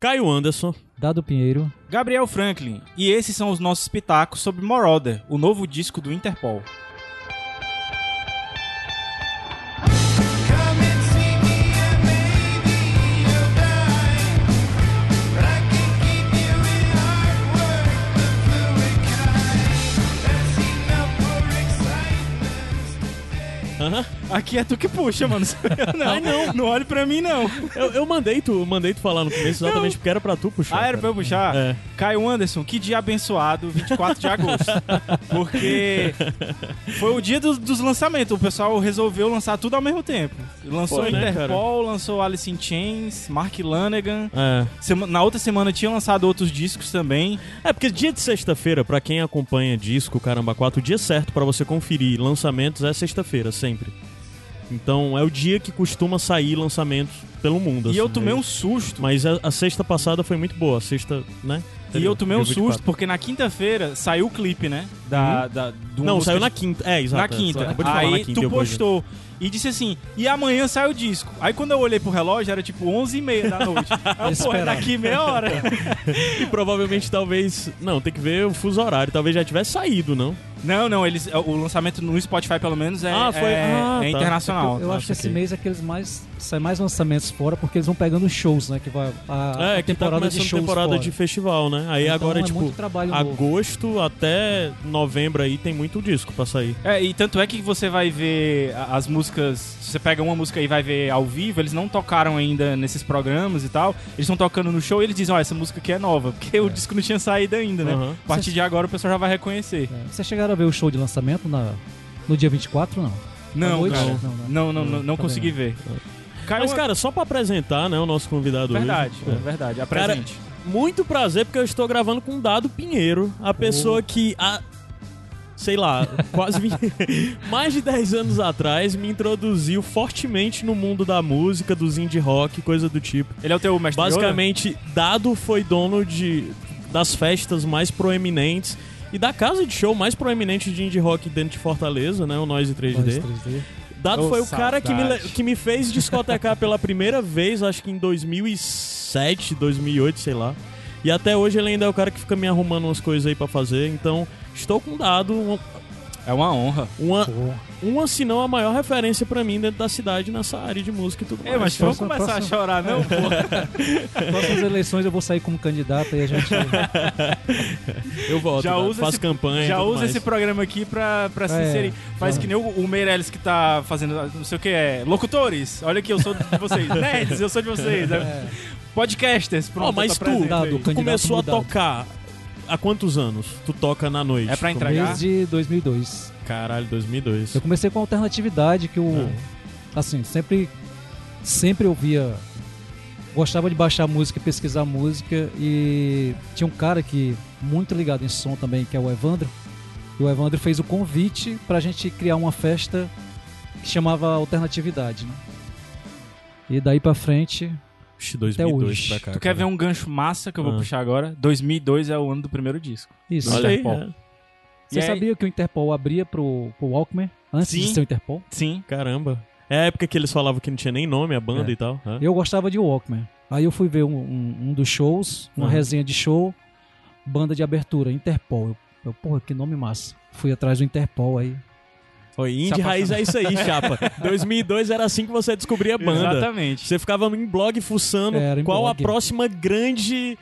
Caio Anderson. Dado Pinheiro. Gabriel Franklin. E esses são os nossos pitacos sobre Moroder, o novo disco do Interpol. Come and Aqui é tu que puxa, mano. não. Ai, não. Não olhe pra mim, não. Eu, eu mandei tu, mandei tu falar no começo exatamente porque era pra tu puxar. Ah, era pra eu puxar? É. Caio Anderson, que dia abençoado, 24 de agosto. Porque foi o dia dos, dos lançamentos. O pessoal resolveu lançar tudo ao mesmo tempo. Lançou Foi, né, Interpol, lançou Alice in Chains, Mark Lanegan. É. Sema- Na outra semana tinha lançado outros discos também. É, porque dia de sexta-feira, pra quem acompanha disco, caramba, 4, o dia certo pra você conferir lançamentos é sexta-feira, sempre. Então é o dia que costuma sair lançamentos pelo mundo. E assim, eu tomei né? um susto. Mas a, a sexta passada foi muito boa, a sexta, né? E eu tomei um susto 24. porque na quinta-feira saiu o clipe, né? Da, da, de uma Não, saiu na quinta. É, exato. na é, quinta. falar Aí na quinta, tu postou e disse assim, e amanhã sai o disco. Aí quando eu olhei pro relógio, era tipo 11h30 da noite. Aí eu, pô, é daqui meia hora. E provavelmente talvez. Não, tem que ver o fuso horário. Talvez já tivesse saído, não? Não, não, eles, o lançamento no Spotify pelo menos é, Ah, foi- é, ah, é tá. internacional. Eu acho que esse mês é que eles mais. Sai mais lançamentos fora porque eles vão pegando shows, né? Que vai. A, é, a que tá temporada de começando shows temporada fora. de festival, né? Aí Então agora, é tipo, muito trabalho novo. agosto até novembro aí tem muito disco pra sair. É, e tanto é que você vai ver as músicas. Se você pega uma música e vai ver ao vivo, eles não tocaram ainda nesses programas e tal. Eles estão tocando no show e eles dizem, ó, essa música aqui é nova. Porque o disco não tinha saído ainda, né? Aham. A partir de agora o pessoal já vai reconhecer. É. Vocês chegaram a ver o show de lançamento na, no dia 24, não? Não, noite? cara. Não, Não, né? não, não, não, Também consegui não. ver. Caio, Mas, cara, só pra apresentar, né, o nosso convidado verdade, hoje. é verdade. Cara, Apresente. muito prazer, porque eu estou gravando com o Dado Pinheiro, a pessoa que há, sei lá, quase 20, mais de 10 anos atrás me introduziu fortemente no mundo da música, dos indie rock, coisa do tipo. Ele é o teu mestre Yoda? Basicamente, Dado foi dono de, das festas mais proeminentes e da casa de show mais proeminente de indie rock dentro de Fortaleza, né, o Noise 3D. Nós 3D. Dado Ô, foi o cara que me, saudade. que me fez discotecar pela primeira vez, acho que em 2007, 2008, sei lá. E até hoje ele ainda é o cara que fica me arrumando umas coisas aí pra fazer. Então, estou com Dado, É uma honra. uma, uma se não a maior referência pra mim dentro da cidade nessa área de música e tudo É, mais. mas vamos próxima- começar a próxima- chorar, não, próximas eleições eu vou sair como candidato e a gente. Eu volto, Já Dado, usa faço esse- campanha. Já usa mais. esse programa aqui pra, pra se É, inserir. Faz já. que nem o, o Meirelles que tá fazendo, não sei o que é, locutores. Olha aqui, eu sou de vocês. Nerds, eu sou de vocês. né? Podcasters, pronto. Ó, mas tu, presente tu começou a mudado. tocar há quantos anos? Tu toca na noite? É pra entregar? Desde 2002. Caralho, 2002. Eu comecei com alternatividade, que eu. Assim, sempre. Sempre ouvia. Gostava de baixar música pesquisar música. E tinha um cara que. Muito ligado em som também, que é o Evandro. E o Evandro fez o convite pra gente criar uma festa que chamava Alternatividade, né? E daí pra frente. Ixi, 2002 hoje. pra cá. Tu quer ver um gancho massa que eu vou Ah. puxar agora? 2002 é o ano do primeiro disco. Isso. Olha aí, Interpol. é. Você aí- sabia que o Interpol abria pro, pro Walkman antes Sim. de ser o Interpol? Sim. Caramba. É a época que eles falavam que não tinha nem nome a banda É. e tal. né? Eu gostava de Walkman. Aí eu fui ver um, um- um dos shows, uma Uhum. resenha de show, banda de abertura, Interpol. Eu, eu, porra, que nome massa. Fui atrás do Interpol aí. Foi Se Indie Raiz é isso aí, chapa. 2002 era assim que você descobria a banda. Exatamente. Você ficava em blog fuçando em qual a blog. próxima grande.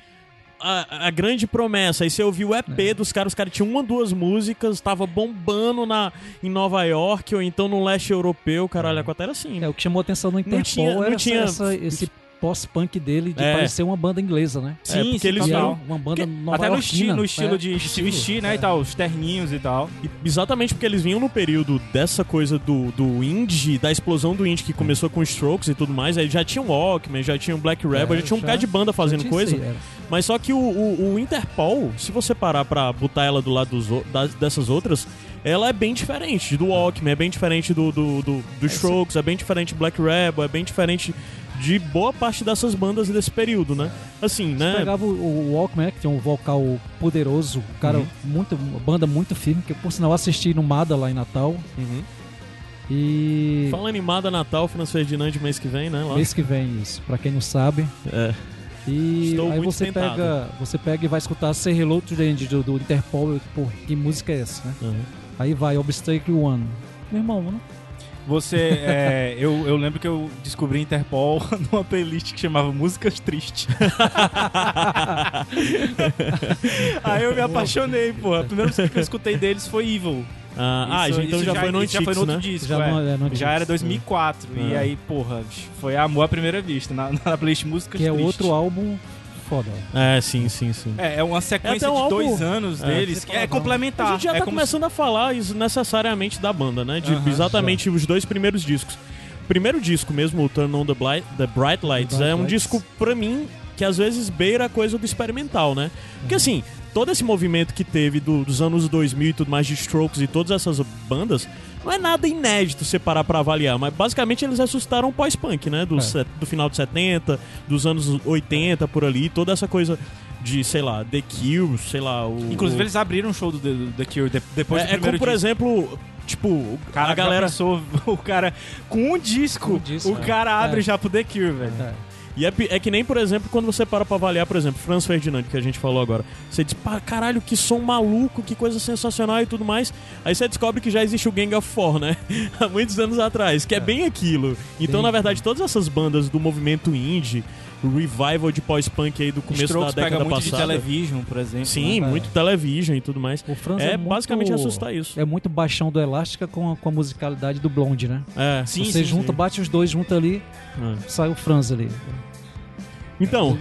A, a grande promessa. Aí você ouviu o EP É. dos caras, os caras tinham uma, duas músicas, tava bombando na, em Nova York ou então no leste europeu, caralho, a cota era assim. É, o que chamou atenção no Interpol tinha- não era tinha- essa- esse pós-punk dele de É. parecer uma banda inglesa, né? É, porque eles E era total. uma banda Porque nova Até no, esti no estilo é, de, se vestir, né, e tal, os terninhos e tal. E exatamente porque eles vinham no período dessa coisa do, do indie, da explosão do indie que começou com Strokes e tudo mais. Aí já tinha o Walkman, já tinha o Black Rebel, É, já tinha um já- bocado de banda fazendo coisa. era. Mas só que o, o, o Interpol, se você parar pra botar ela do lado dos, das- dessas outras, ela é bem diferente do Walkman, é bem diferente do, do, do, do Strokes, é bem diferente do Black Rebel, é bem diferente de boa parte dessas bandas desse período, né? Assim, Você né? pegava o, o Walkman, né, que tinha um vocal poderoso, um cara Uhum. muito, uma banda muito firme, que por sinal eu assisti no Mada lá em Natal. Uhum. E Fala animada Natal, Franz Ferdinand mês que vem, né? Lá. mês que vem isso, pra quem não sabe. É. E Estou aí muito você tentado. pega, você pega e vai escutar Say Hello to the End do, do Interpol, e, pô, que música é essa, né? Uhum. Aí vai Obstacle One. Meu irmão, né? Você, é, eu, eu lembro que eu descobri Interpol numa playlist que chamava Músicas Tristes. Aí eu me apaixonei, pô. A primeira música que eu escutei deles foi Evil. Ah, ah, Isso- então isso já, foi no já foi no outro né? disco, Já é. no- é, no Já era 2004. E Ah. aí, porra, foi amor à primeira vista. Na, na playlist Músicas Que é Tristes. outro álbum foda. É, sim, sim, sim. É, é uma sequência É um de dois álbum- anos É. deles Você que é não. complementar. A gente já é tá começando a falar isso necessariamente da banda, né? De Aham, exatamente os dois primeiros discos. O primeiro disco mesmo, o Turn on the, Bli- the Bright Lights, The Bright é um Lights. disco, pra mim, que às vezes beira a coisa do experimental, né? Porque assim, todo esse movimento que teve do- dos anos 2000 e tudo mais de Strokes e todas essas bandas, não é nada inédito você parar pra avaliar, mas basicamente eles ressuscitaram o pós-punk, né? Do, É. set- do final de 70, dos anos 80 por ali, toda essa coisa de, sei lá, The Cure, sei lá, o... Inclusive, o- eles abriram um show do The, The Cure de- depois é, do é como, primeiro por disco. exemplo, tipo, o- Cara, a galera. pensou, o cara com um disco, Um disco, o é. cara abre É. já pro The Cure, velho. É. E é, é que nem, por exemplo, quando você para pra avaliar, por exemplo, Franz Ferdinand, que a gente falou agora. Você diz, pá, caralho, que som maluco, que coisa sensacional e tudo mais. Aí você descobre que já existe o Gang of Four, né? Há muitos anos atrás, que é, bem aquilo. Então, Bem- na verdade, todas essas bandas do movimento indie, revival de pós-punk aí do começo Strokes da pega década muito de passada. Television, por exemplo. Sim, né? É. muito television e tudo mais. O Franz É, é, muito- basicamente assustar isso. É muito baixão do Elástica com a, com a musicalidade do Blonde, né? É. Sim, Você sim, junta, sim. bate os dois junto ali, é. sai o Franz ali. Então,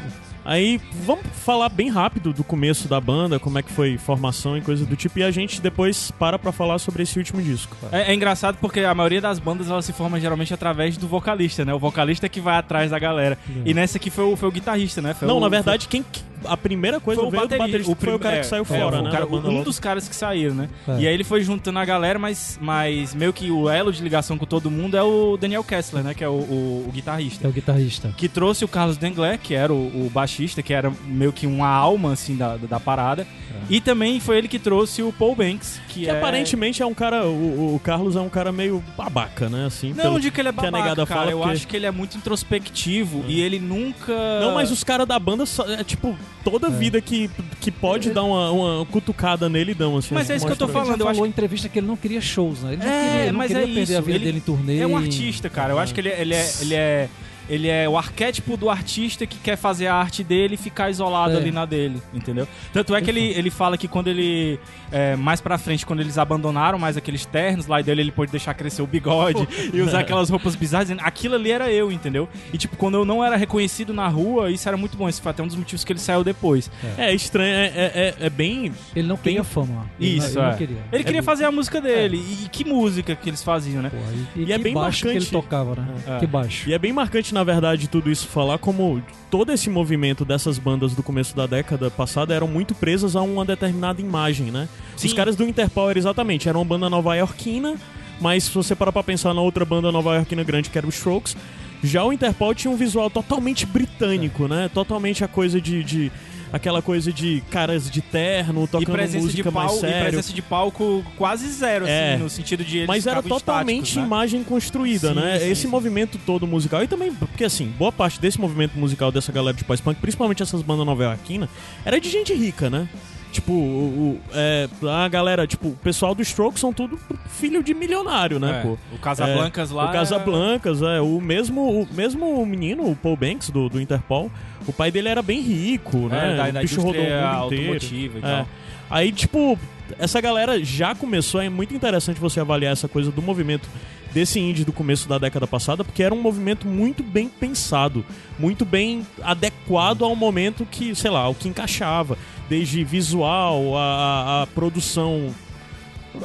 aí vamos falar bem rápido do começo da banda, como é que foi formação e coisa do tipo, e a gente depois para pra falar sobre esse último disco. É, é engraçado porque a maioria das bandas ela se forma geralmente através do vocalista, né? O vocalista que vai atrás da galera. E nessa aqui foi o, foi o guitarrista, né? Foi Não, o- na verdade, quem a primeira coisa foi o baterista, baterista, foi o cara é, que saiu é, fora, o né? cara- um dos caras que saíram, né? É. E aí ele foi juntando a galera, mas, mas meio que o elo de ligação com todo mundo é o Daniel Kessler, né? Que é o, o- o guitarrista. É o guitarrista. Que trouxe o Carlos Dengler, que era o, o baixista, que era meio que uma alma, assim, da, da parada. E também foi ele que trouxe o Paul Banks, que, Que é... aparentemente é um cara, o, o Carlos é um cara meio babaca, né? Assim, Não, pelo- de que ele é que a babaca, cara. fala, eu porque- acho que ele é muito introspectivo e ele nunca... Não, mas os caras da banda, só- é tipo, toda vida que, que pode dar uma, uma cutucada nele, dão, assim. Mas é isso que eu tô falando, Ele eu falou acho em entrevista que ele não queria shows, né? Ele não É, queria, ele não mas queria é perder isso, a vida ele dele em turnê. É um artista, cara. Eu acho que ele, é- ele é... Ele é... Ele é o arquétipo do artista que quer fazer a arte dele e ficar isolado É. ali na dele, entendeu? Tanto é que ele, ele fala que quando ele. é, mais pra frente, quando eles abandonaram mais aqueles ternos lá dele, ele pôde deixar crescer o bigode e usar aquelas roupas bizarras. Aquilo ali era eu, entendeu? E tipo, quando eu não era reconhecido na rua, isso era muito bom. Esse foi até um dos motivos que ele saiu depois. É estranho, é, é, é- é bem. Ele não queria fama. Ele Isso, não, ele é. queria. Ele queria fazer a música dele. E que música que eles faziam, né? Porra, e, e E é bem baixo que ele marcante. tocava, né? É. Que baixo. E é bem marcante, na verdade, tudo isso falar como todo esse movimento dessas bandas do começo da década passada eram muito presas a uma determinada imagem, né? Sim. Os caras do Interpol era exatamente, era uma banda nova-iorquina, mas se você parar pra pensar na outra banda nova-iorquina grande, que era o Strokes, já o Interpol tinha um visual totalmente britânico, né? Totalmente a coisa de... de- aquela coisa de caras de terno, tocando música mais palco, e sério. presença de palco quase zero, assim, É. no sentido de eles Mas era totalmente né? imagem construída, Sim, né? sim, Esse sim. movimento todo musical. E também, porque assim, boa parte desse movimento musical dessa galera de pós-punk, principalmente essas bandas nova-iorquina, era de gente rica, né? Tipo, o, o- é, a galera, tipo, o pessoal do Strokes são tudo filho de milionário, né, É, pô? O Casablancas É, lá. O Casablancas, é. O mesmo, o mesmo menino, o Paul Banks, do, do Interpol, o pai dele era bem rico, é, né? da, o da bicho rodou o mundo inteiro. automotiva e É. Aí, tipo, essa galera já começou, é muito interessante você avaliar essa coisa do movimento desse indie do começo da década passada, porque era um movimento muito bem pensado, muito bem adequado ao momento que, sei lá, o que encaixava, desde visual, a- a produção.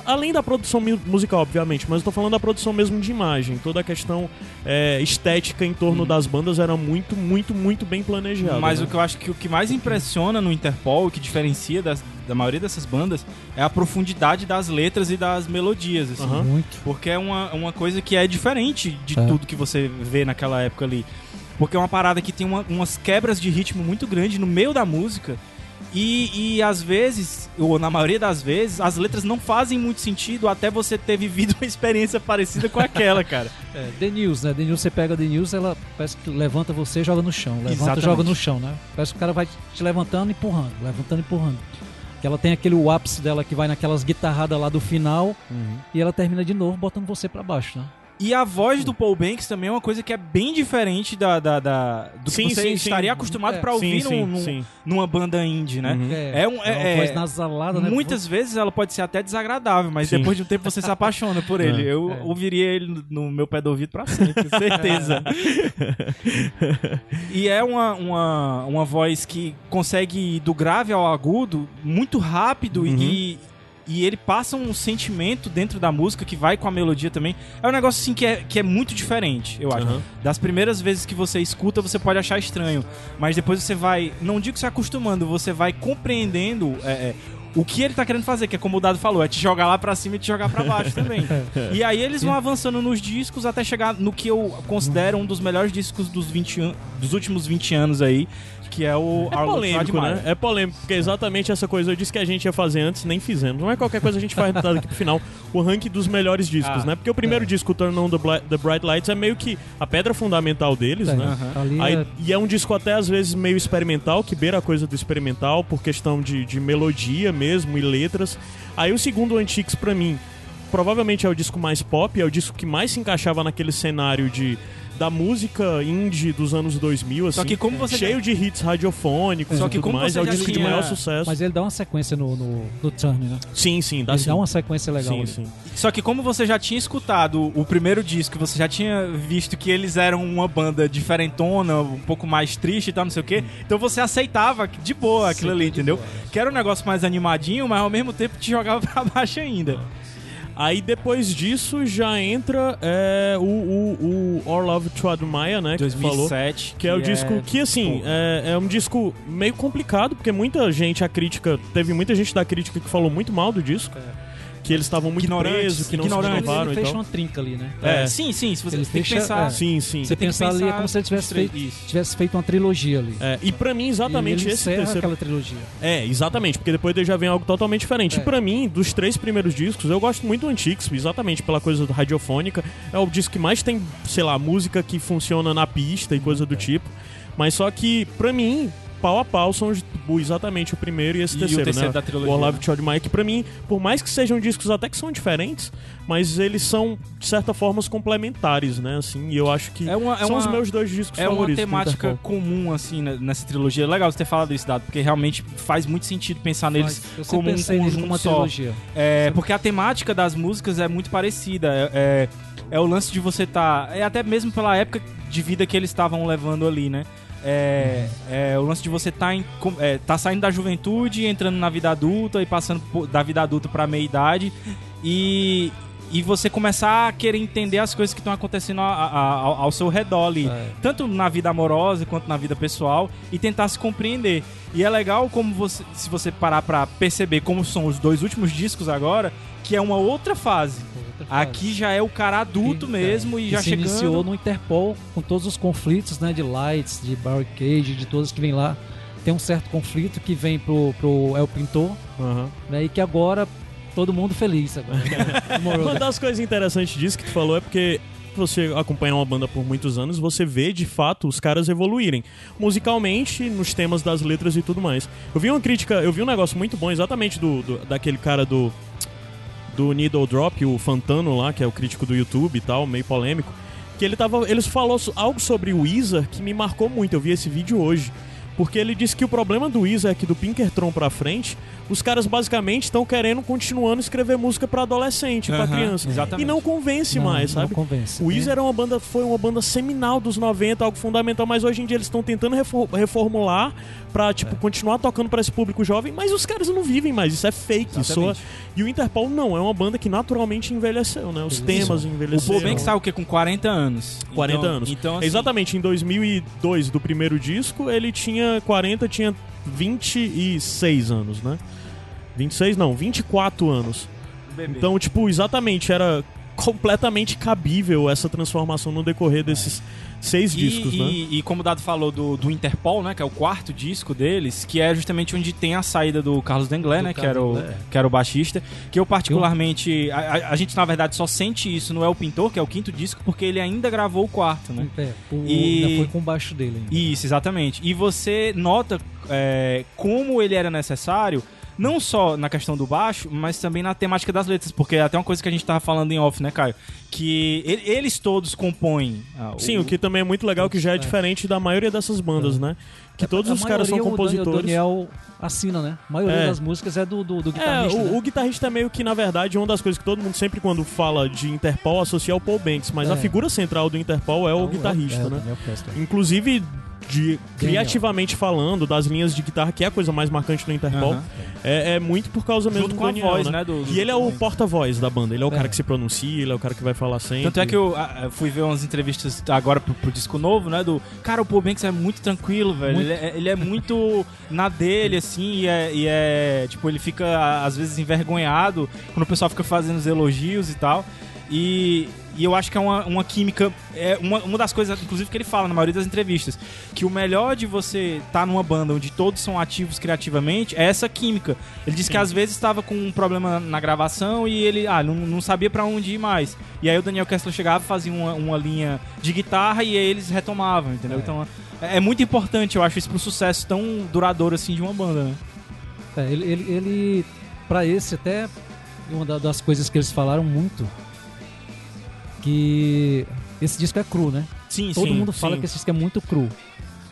Além da produção mu- musical, obviamente, mas eu tô falando da produção mesmo de imagem. Toda a questão é, estética em torno das bandas era muito, muito, muito bem planejada. Mas né? o que eu acho que o que mais impressiona no Interpol, o que diferencia das- da maioria dessas bandas, é a profundidade das letras e das melodias, assim. Aham. Muito. Porque é uma, uma coisa que é diferente de É. tudo que você vê naquela época ali. Porque é uma parada que tem uma- umas quebras de ritmo muito grandes no meio da música. E, e às vezes, ou na maioria das vezes, as letras não fazem muito sentido até você ter vivido uma experiência parecida com aquela, cara. É, The News, né? The News, você pega The News, ela parece que levanta você e joga no chão. Levanta Exatamente. joga no chão, né? Parece que o cara vai te levantando e empurrando, levantando e empurrando. Que ela tem aquele ápice dela que vai naquelas guitarradas lá do final e ela termina de novo botando você pra baixo, né? E a voz do Paul Banks também é uma coisa que é bem diferente da, da, da- do Sim, que você sim, sim. estaria acostumado É. pra ouvir Sim, sim, num- num- sim. numa banda indie, né? É um- é- uma é- voz nasalada, né? Muitas vezes ela pode ser até desagradável, mas Sim. depois de um tempo você se apaixona por ele. É. Eu É. ouviria ele no- meu pé do ouvido pra sempre, com certeza. e é uma, uma, uma voz que consegue ir do grave ao agudo muito rápido Uhum. e, e ele passa um sentimento dentro da música que vai com a melodia também. É um negócio assim que é, que é muito diferente, eu acho. Aham. Das primeiras vezes que você escuta, você pode achar estranho, mas depois você vai, não digo se acostumando, você vai compreendendo é, é, o que ele tá querendo fazer, que é como o Dado falou, é te jogar lá pra cima e te jogar pra baixo também. E aí eles vão avançando nos discos até chegar no que eu considero um dos melhores discos dos, 20 an- dos últimos 20 anos aí, que é o É Love polêmico, né? É polêmico, porque é exatamente essa coisa eu disse que a gente ia fazer antes, nem fizemos. Não é qualquer coisa a gente faz daqui pro final o ranking dos melhores discos, Ah, né? Porque o primeiro disco, Turn On the, Bli- the Bright Lights, é meio que a pedra fundamental deles, É, né? ali Aí- é- e é um disco até às vezes meio experimental, que beira a coisa do experimental por questão de, de melodia mesmo e letras. Aí o segundo Antiques pra mim, provavelmente é o disco mais pop, é o disco que mais se encaixava naquele cenário de da música indie dos anos 2000, assim, Só que como você cheio de hits radiofônicos Só e que tudo como mais, você é o já disco de tinha- maior sucesso. Mas ele dá uma sequência no, no, no Turn, né? Sim, sim, dá ele sim. dá uma sequência legal. Sim, ali. sim. Só que como você já tinha escutado o primeiro disco, você já tinha visto que eles eram uma banda diferentona, um pouco mais triste e tal, não sei o quê, então você aceitava de boa aquilo Sim, ali, de entendeu? boa. Que era um negócio mais animadinho, mas ao mesmo tempo te jogava pra baixo ainda. Aí depois disso já entra é, o, o, o Our Love to Admire, né? Que tu falou. 2007. Que é o disco que, assim, Pô. é, é um disco meio complicado, porque muita gente, a crítica, teve muita gente da crítica que falou muito mal do disco. Que eles estavam muito Ignorantes, presos, que não se ignorantes. Ele, renovaram ele fecha uma trinca ali, né? É, É. sim, sim, se você Ele tem que fecha- pensar... é. Sim, sim. Você tem que pensar ali é pensar como se ele tivesse feito, isso. tivesse feito uma trilogia ali. É, e pra mim, e exatamente ele esse terceiro. aquela trilogia. É, exatamente, porque depois dele já vem algo totalmente diferente. É. E pra mim, dos três primeiros discos, eu gosto muito do Antiques, exatamente pela coisa do radiofônica. É o disco que mais tem, sei lá, música que funciona na pista e coisa do tipo. Mas só que, pra mim, pau a pau são os- exatamente o primeiro e esse E o terceiro, terceiro né? da trilogia, O Our Love né? Admire, que pra mim, por mais que sejam discos até que são diferentes, mas eles são, de certa forma, complementares, né? Assim, e eu acho que É uma- é são os uma- meus dois discos É uma favoritos. do temática Interpol. comum, assim, né, nessa trilogia. Legal você ter falado isso, Dado, porque realmente faz muito sentido pensar neles eu como um conjunto uma só. trilogia. É, porque a temática das músicas é muito parecida. É, é, é o lance de você estar. é até mesmo pela época de vida que eles estavam levando ali, né? É, é o lance de você estar é, tá saindo da juventude, entrando na vida adulta e passando por- da vida adulta pra meia idade e, e você começar a querer entender as coisas que estão acontecendo a- a- ao, ao seu redor ali, É. tanto na vida amorosa quanto na vida pessoal e tentar se compreender. E é legal como você, se você parar pra perceber como são os dois últimos discos agora, que é uma outra fase. Outra fase. Aqui já é o cara adulto Que- mesmo é, e já se chegando. iniciou no Interpol com todos os conflitos, né, de Lights, de Barricade, de todos que vêm lá. Tem um certo conflito que vem pro, pro El Pintor, Aham. né, e que agora todo mundo feliz agora. né? Uma Morou- das coisas interessantes disso que tu falou é porque você acompanha uma banda por muitos anos, você vê de fato os caras evoluírem musicalmente, nos temas das letras e tudo mais. Eu vi uma crítica, eu vi um negócio muito bom exatamente do, do- daquele cara do do Needle Drop, o Fantano lá, que é o crítico do YouTube e tal, meio polêmico, que ele tava, eles falou algo sobre o Weezer que me marcou muito. Eu vi esse vídeo hoje. Porque ele disse que o problema do Weezer é que do Pinkerton pra frente, os caras basicamente estão querendo continuando escrever música pra adolescente, pra Aham, criança. exatamente. E não convence Não, mais, não sabe? convence. O Weezer é uma banda, foi uma banda seminal dos 90, algo fundamental, mas hoje em dia eles estão tentando refor- reformular pra, É. tipo, continuar tocando pra esse público jovem, mas os caras não vivem mais, isso é fake. Isso Exatamente. e o Interpol não, é uma banda que naturalmente envelheceu, né? Os Isso. temas O envelheceram. Paul Banks tá o quê? Com 40 anos. 40 Então- anos. Então, assim, Exatamente, em 2002, do primeiro disco, ele tinha 40, tinha 26 anos, né? 26 não, 24 anos. bebê. Então, tipo, exatamente, era completamente cabível essa transformação no decorrer desses seis E, discos, e, né? e como o Dado falou do, do Interpol, né? Que é o quarto disco deles, que é justamente onde tem a saída do Carlos Denglé, Do né? Que Carlos era, o, Denglé, é. que era o baixista. Que eu particularmente... A, a- a gente, na verdade, só sente isso no El Pintor, que é o quinto disco, porque ele ainda gravou o quarto, né? É, o, E- ainda foi com o baixo dele ainda. Isso, exatamente. E você nota é, como ele era necessário, não só na questão do baixo, mas também na temática das letras, porque é até uma coisa que a gente tava falando em off, né, Caio? Que ele- eles todos compõem. ah, Sim, o que também é muito legal, que já é, É. diferente da maioria dessas bandas, né? Que todos A os caras são o compositores. O Daniel assina, né? A maioria É. das músicas é do, do, do É, guitarrista. o, né? o guitarrista é meio que, na verdade, uma das coisas que todo mundo sempre quando fala de Interpol associa ao Paul Banks, mas É. a figura central do Interpol é o guitarrista, é, o né? Inclusive, de, criativamente falando, das linhas de guitarra, que é a coisa mais marcante do Interpol, Aham. é, é muito por causa mesmo Junto do com a Daniel, voz, né? né? do- do- E ele é o porta-voz da banda, ele é o É. cara que se pronuncia, ele é o cara que vai falar sempre. Tanto é que eu ah, fui ver umas entrevistas agora pro, pro disco novo, né? Do. Cara, o Paul Banks é muito tranquilo, velho. Muito. Ele, é, ele é muito na dele, assim, e é, e é, Tipo, ele fica às vezes envergonhado quando o pessoal fica fazendo os elogios e tal. E, e eu acho que é uma, uma química. É uma, uma das coisas, inclusive, que ele fala na maioria das entrevistas. Que o melhor de você estar numa banda onde todos são ativos criativamente é essa química. Ele disse que às vezes estava com um problema na gravação e ele ah, não, não sabia pra onde ir mais. E aí o Daniel Kessler chegava, fazia uma, uma linha de guitarra e aí eles retomavam, entendeu? É. Então é, é muito importante, eu acho, isso pro sucesso tão duradouro assim de uma banda, né? É, ele, ele, ele para esse até uma da- das coisas que eles falaram muito que esse disco é cru, né? Sim, Todo sim, mundo fala sim. que esse disco é muito cru.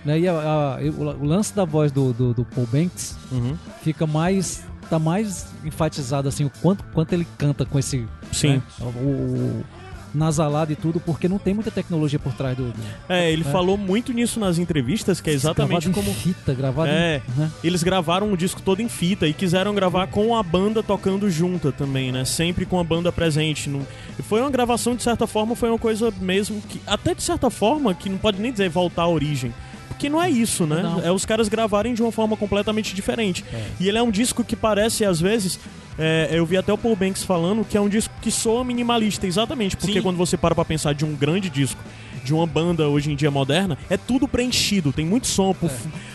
Né? E a- a- o, lance da voz do, do, do Paul Banks Uhum. fica mais tá mais enfatizado assim o quanto, quanto ele canta com esse Sim. né? o, o nasalado e tudo porque não tem muita tecnologia por trás do, do É, ele É. falou muito nisso nas entrevistas, que é exatamente gravado como em fita gravado É. em, né? eles gravaram o disco todo em fita e quiseram gravar com a banda tocando junta também, né? Sempre com a banda presente. Não- Foi uma gravação, de certa forma, foi uma coisa mesmo que, até de certa forma, que não pode nem dizer voltar à origem. Porque não é isso, né? Não. É os caras gravarem de uma forma completamente diferente. É. E ele é um disco que parece, às vezes. é, eu vi até o Paul Banks falando que é um disco que soa minimalista, exatamente. Porque Sim. quando você para pra pensar de um grande disco, de uma banda hoje em dia moderna, é tudo preenchido, tem muito som, por-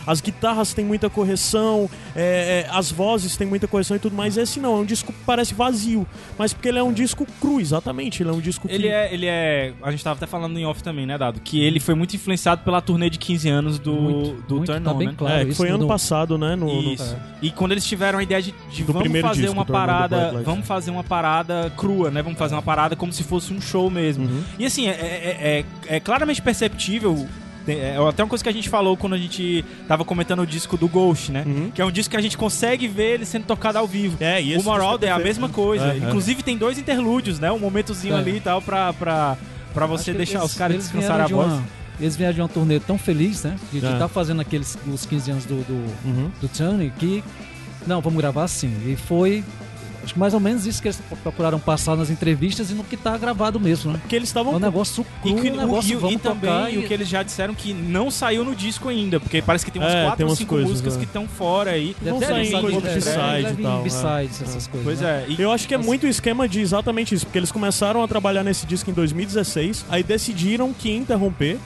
as guitarras têm muita correção, é, é, as vozes têm muita correção e tudo mais. Esse não, é um disco que parece vazio, mas porque ele é um disco cru, exatamente. Ele é um disco que. Ele é, ele é. A gente tava até falando em off também, né, Dado? Que ele foi muito influenciado pela turnê de 15 anos do, Muito, do muito, Turn tá On, bem né? claro. É, que isso foi ano no- passado, né? No, no- Isso. E quando eles tiveram a ideia de, de vamos fazer disco, uma parada, vamos fazer uma parada crua, né? Vamos fazer uma parada como se fosse um show mesmo. Uhum. E assim, é, é- é- é claramente perceptível. É até uma coisa que a gente falou quando a gente tava comentando o disco do Ghost, né? Uhum. Que é um disco que a gente consegue ver ele sendo tocado ao vivo. É, e o esse Moral disco é a mesma coisa. É, é. Inclusive tem dois interlúdios, né? Um momentozinho É. ali e tal pra, pra, pra você deixar eles- os caras eles descansarem a de voz. uma- Eles vieram de uma turnê tão feliz, né? De É. estar fazendo aqueles os 15 anos do, do, Uhum. do Tony, que. Não, vamos gravar assim. E foi. Acho que mais ou menos isso que eles procuraram passar nas entrevistas e no que tá gravado mesmo, né? Porque eles É estavam. um negócio E, cru, que- um negócio e- e vamos também tocar e o que eles já disseram que não saiu no disco ainda, porque parece que tem umas É, quatro tem ou umas cinco coisas, músicas é. que estão fora aí. Vão Deve sair vir em coisa de é, B-side deve e tal, é. B-sides, essas coisas. Pois né? é. E, Eu acho que é muito o esquema de exatamente isso, porque eles começaram a trabalhar nesse disco em 2016, aí decidiram que ia interromper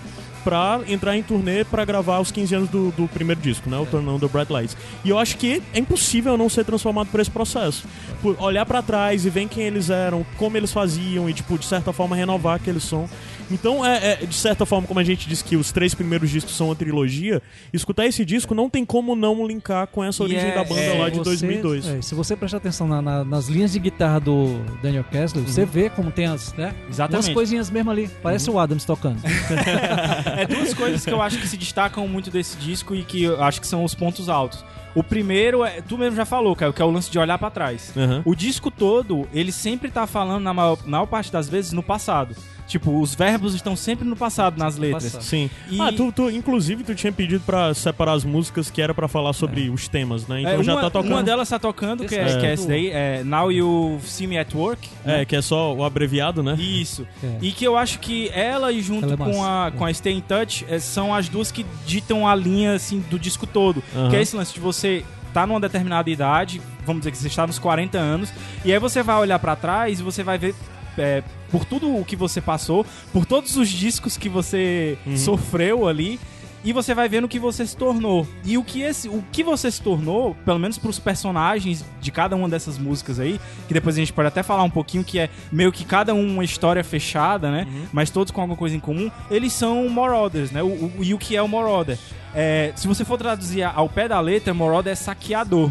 pra entrar em turnê pra gravar os 15 anos do, do primeiro disco, né? O Turn On do Bright Lights. E eu acho que é impossível não ser transformado por esse processo. Por olhar pra trás e ver quem eles eram, como eles faziam e, tipo, de certa forma renovar aquele som. Então, é, é, de certa forma, como a gente disse que os três primeiros discos são uma trilogia, escutar esse disco não tem como não linkar com essa origem é- da banda é, lá de Você- 2002. é, se você prestar atenção na- na- nas linhas de guitarra do Daniel Kessler, você vê como tem as, né? Exatamente. Umas coisinhas mesmo ali. Parece o Adams tocando. é duas coisas que eu acho que se destacam muito desse disco e que eu acho que são os pontos altos. O primeiro é, tu mesmo já falou, Caio, que é o lance de olhar pra trás. Aham. O disco todo, ele sempre tá falando, na maior, na maior parte das vezes, no passado. Tipo, os verbos estão sempre no passado nas letras. Passado. Sim. E- Ah, tu, tu- inclusive tu tinha pedido pra separar as músicas que era pra falar sobre os temas, né? Então É, já uma, tá tocando. uma delas tá tocando, que é, que é é. esse daí, é Now You See Me At Work. É, que é só o abreviado, né? Isso. É. E que eu acho que ela e junto Ela é com, a, com a Stay in Touch são as duas que ditam a linha assim, do disco todo. Aham. Que é esse lance de você tá numa determinada idade, vamos dizer que você está nos 40 anos, e aí você vai olhar pra trás e você vai ver é, por tudo o que você passou, por todos os discos que você Uhum. sofreu ali. E você vai vendo o que você se tornou. E o que, esse, o que você se tornou, pelo menos pros personagens de cada uma dessas músicas aí, que depois a gente pode até falar um pouquinho, que é meio que cada um uma história fechada, né? Mas todos com alguma coisa em comum, eles são Marauders, né? O, o- e o que é o Marauder? É, se você for traduzir ao pé da letra, Marauder é saqueador.